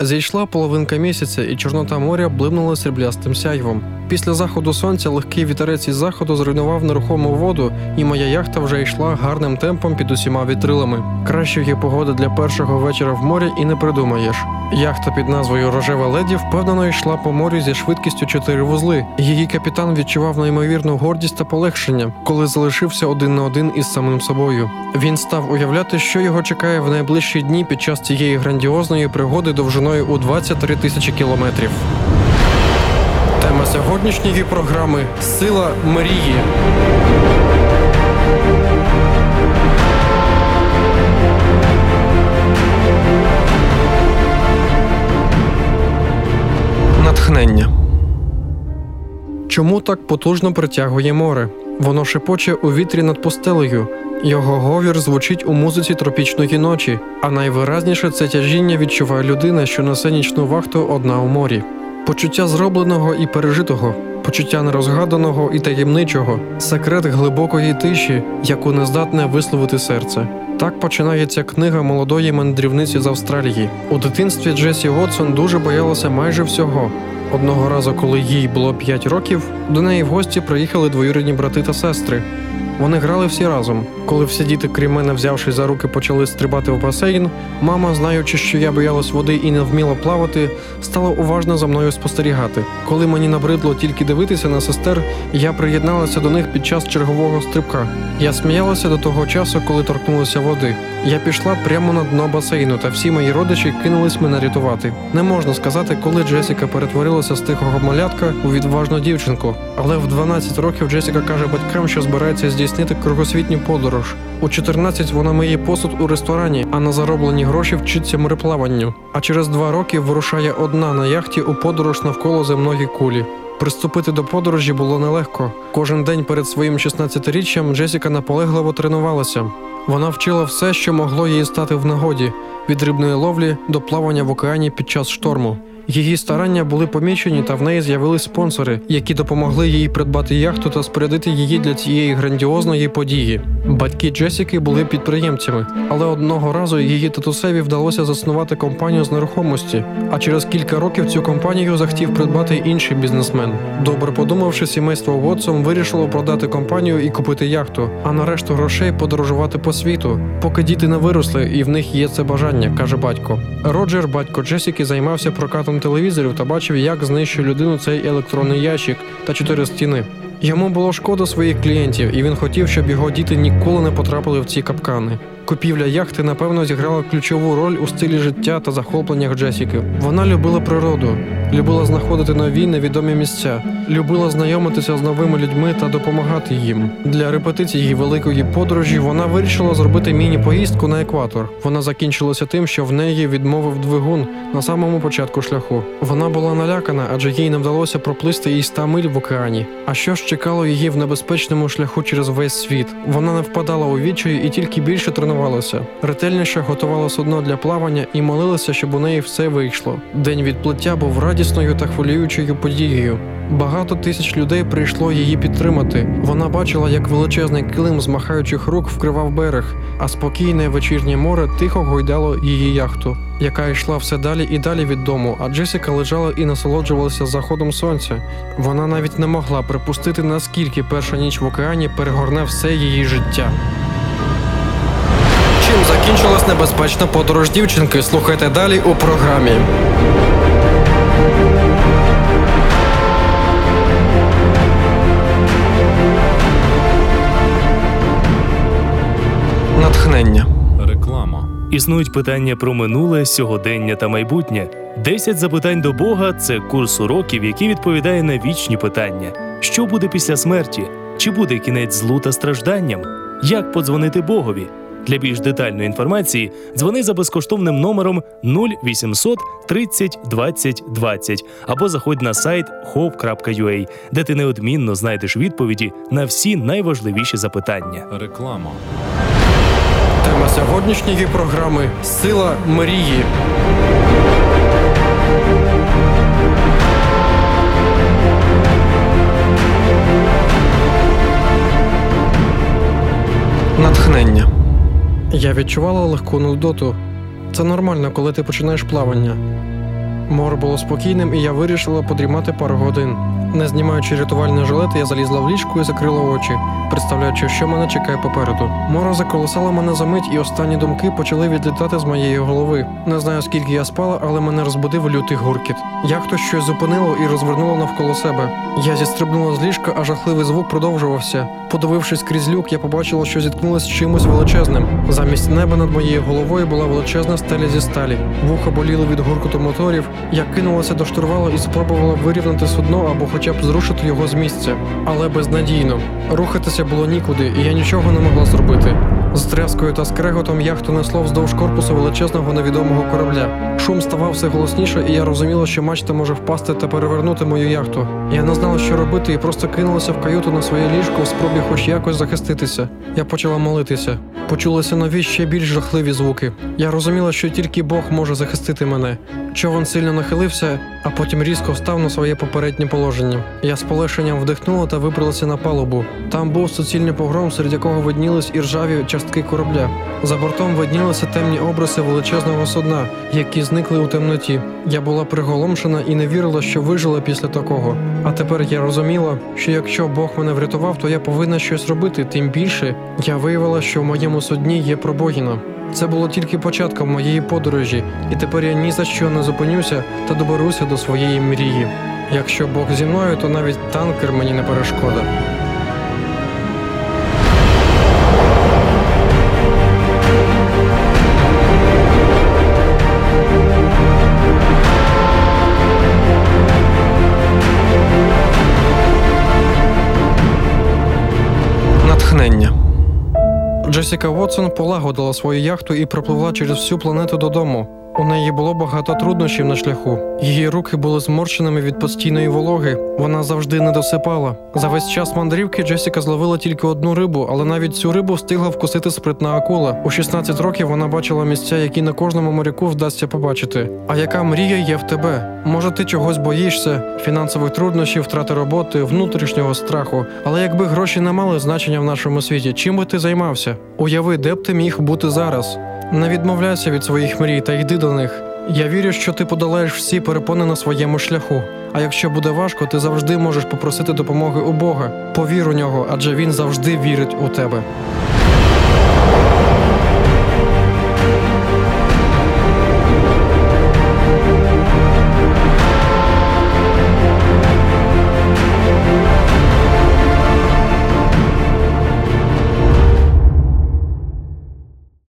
Зійшла половинка місяця, і Чорнота моря блимнула сріблястим сяйвом. Після заходу сонця легкий вітерець із заходу зруйнував нерухому воду, і моя яхта вже йшла гарним темпом під усіма вітрилами. Кращої погоди для першого вечора в морі і не придумаєш. Яхта під назвою Рожева леді впевнено йшла по морю зі швидкістю 4 вузли. Її капітан відчував неймовірну гордість та полегшення, коли залишився один на один із самим собою. Він став уявляти, що його чекає в найближчі дні під час цієї грандіозної пригоди довжиною у 23 тисячі кілометрів. Тема сьогоднішньої програми Сила мрії. Натхнення. Чому так потужно притягує море? Воно шепоче у вітрі над постелею. Його говір звучить у музиці тропічної ночі, а найвиразніше це тяжіння відчуває людина, що несе нічну вахту одна у морі. Почуття зробленого і пережитого, почуття нерозгаданого і таємничого, секрет глибокої тиші, яку не здатне висловити серце. Так починається книга молодої мандрівниці з Австралії. У дитинстві Джесі Готсон дуже боялася майже всього. Одного разу, коли їй було 5 років, до неї в гості приїхали двоюрідні брати та сестри. Вони грали всі разом. Коли всі діти, крім мене, взявшись за руки, почали стрибати в басейн, мама, знаючи, що я боялась води і не вміла плавати, стала уважно за мною спостерігати. Коли мені набридло тільки дивитися на сестер, я приєдналася до них під час чергового стрибка. Я сміялася до того часу, коли торкнулася води. Я пішла прямо на дно басейну, та всі мої родичі кинулись мене рятувати. Не можна сказати, коли Джесіка перетворилася з тихого малятка у відважну дівчинку, але в 12 років Джесіка каже батькам, що збирається здійснити кругосвітню подорож. У 14 вона миє посуд у ресторані, а на зароблені гроші вчиться мореплаванню. А через два роки вирушає одна на яхті у подорож навколо земної кулі. Приступити до подорожі було нелегко. Кожен день перед своїм 16-річчям Джесіка наполегливо тренувалася. Вона вчила все, що могло їй стати в нагоді від рибної ловлі до плавання в океані під час шторму. Її старання були помічені, та в неї з'явились спонсори, які допомогли їй придбати яхту та спорядити її для цієї грандіозної події. Батьки Джесіки були підприємцями, але одного разу її татусеві вдалося заснувати компанію з нерухомості. А через кілька років цю компанію захотів придбати інший бізнесмен. Добре подумавши, сімейство Вотсон вирішило продати компанію і купити яхту, а на решту грошей подорожувати по світу, поки діти не виросли, і в них є це бажання, каже батько. Роджер, батько Джесіки, займався прокатом телевізорів та бачив, як знищує людину цей електронний ящик та чотири стіни. Йому було шкода своїх клієнтів, і він хотів, щоб його діти ніколи не потрапили в ці капкани. Купівля яхти, напевно, зіграла ключову роль у стилі життя та захопленнях Джесіки. Вона любила природу, любила знаходити нові невідомі місця, любила знайомитися з новими людьми та допомагати їм. Для репетиції великої подорожі вона вирішила зробити міні-поїздку на екватор. Вона закінчилася тим, що в неї відмовив двигун на самому початку шляху. Вона була налякана, адже їй не вдалося проплисти і 100 миль в океані. А що ж чекало її в небезпечному шляху через весь світ? Вона не впадала у відчаю і тільки більше тренувалася. Ретельніше готувала судно для плавання і молилася, щоб у неї все вийшло. День відплиття був радісною та хвилюючою подією. Багато тисяч людей прийшло її підтримати. Вона бачила, як величезний килим з махаючих рук вкривав берег, а спокійне вечірнє море тихо гойдало її яхту, яка йшла все далі і далі від дому. А Джесіка лежала і насолоджувалася заходом сонця. Вона навіть не могла припустити, наскільки перша ніч в океані перегорне все її життя. Закінчилась небезпечна подорож дівчинки? Слухайте далі у програмі. Натхнення. Реклама. Існують питання про минуле, сьогодення та майбутнє. 10 запитань до Бога це курс уроків, який відповідає на вічні питання: що буде після смерті? Чи буде кінець злу та стражданням? Як подзвонити Богові? Для більш детальної інформації дзвони за безкоштовним номером 0800 30 20 20 або заходь на сайт hope.ua, де ти неодмінно знайдеш відповіді на всі найважливіші запитання. Реклама. Тема сьогоднішньої програми Сила мрії. Натхнення. Я відчувала легку нудоту. Це нормально, коли ти починаєш плавання. Море було спокійним, і я вирішила подрімати пару годин. Не знімаючи рятувальний жилет, я залізла в ліжко і закрила очі, представляючи, що мене чекає попереду. Море заколосало мене за мить, і останні думки почали відлітати з моєї голови. Не знаю, скільки я спала, але мене розбудив лютий гуркіт. Яхту щось зупинило і розвернуло навколо себе. Я зістрибнула з ліжка, а жахливий звук продовжувався. Подивившись крізь люк, я побачила, що зіткнулася з чимось величезним. Замість неба над моєю головою була величезна стеля зі сталі. Вуха боліли від гуркоту моторів. Я кинулася до штурвалу і спробувала вирівняти судно або хоча б зрушити його з місця. Але безнадійно. Рухатися було нікуди, і я нічого не могла зробити. З тряскою та скреготом яхту несло вздовж корпусу величезного невідомого корабля. Шум ставав все голосніше, і я розуміла, що мачта може впасти та перевернути мою яхту. Я не знала, що робити, і просто кинулася в каюту на своє ліжко в спробі хоч якось захиститися. Я почала молитися. Почулися нові ще більш жахливі звуки. Я розуміла, що тільки Бог може захистити мене. Човен сильно нахилився, а потім різко встав на своє попереднє положення. Я з полегшенням вдихнула та вибралася на палубу. Там був суцільний погром, серед якого виднілись і ржаві частки корабля. За бортом виднілися темні обриси величезного судна, які зникли у темноті. Я була приголомшена і не вірила, що вижила після такого. А тепер я розуміла, що якщо Бог мене врятував, то я повинна щось робити. Тим більше я виявила, що в моєму судні є пробоїна. Це було тільки початком моєї подорожі, і тепер я ні за що не зупинюся та доберуся до своєї мрії. Якщо Бог зі мною, то навіть танкер мені не перешкода. Джесіка Вотсон полагодила свою яхту і пропливла через всю планету додому. У неї було багато труднощів на шляху. Її руки були зморщеними від постійної вологи. Вона завжди не досипала. За весь час мандрівки Джесіка зловила тільки одну рибу, але навіть цю рибу встигла вкусити спритна акула. У 16 років вона бачила місця, які на кожному моряку вдасться побачити. А яка мрія є в тебе? Може, ти чогось боїшся, фінансових труднощів, втрати роботи, внутрішнього страху. Але якби гроші не мали значення в нашому світі, чим би ти займався? Уяви, де б ти міг бути зараз? Не відмовляйся від своїх мрій та йди до них. Я вірю, що ти подолаєш всі перепони на своєму шляху. А якщо буде важко, ти завжди можеш попросити допомоги у Бога. Повір у нього, адже він завжди вірить у тебе.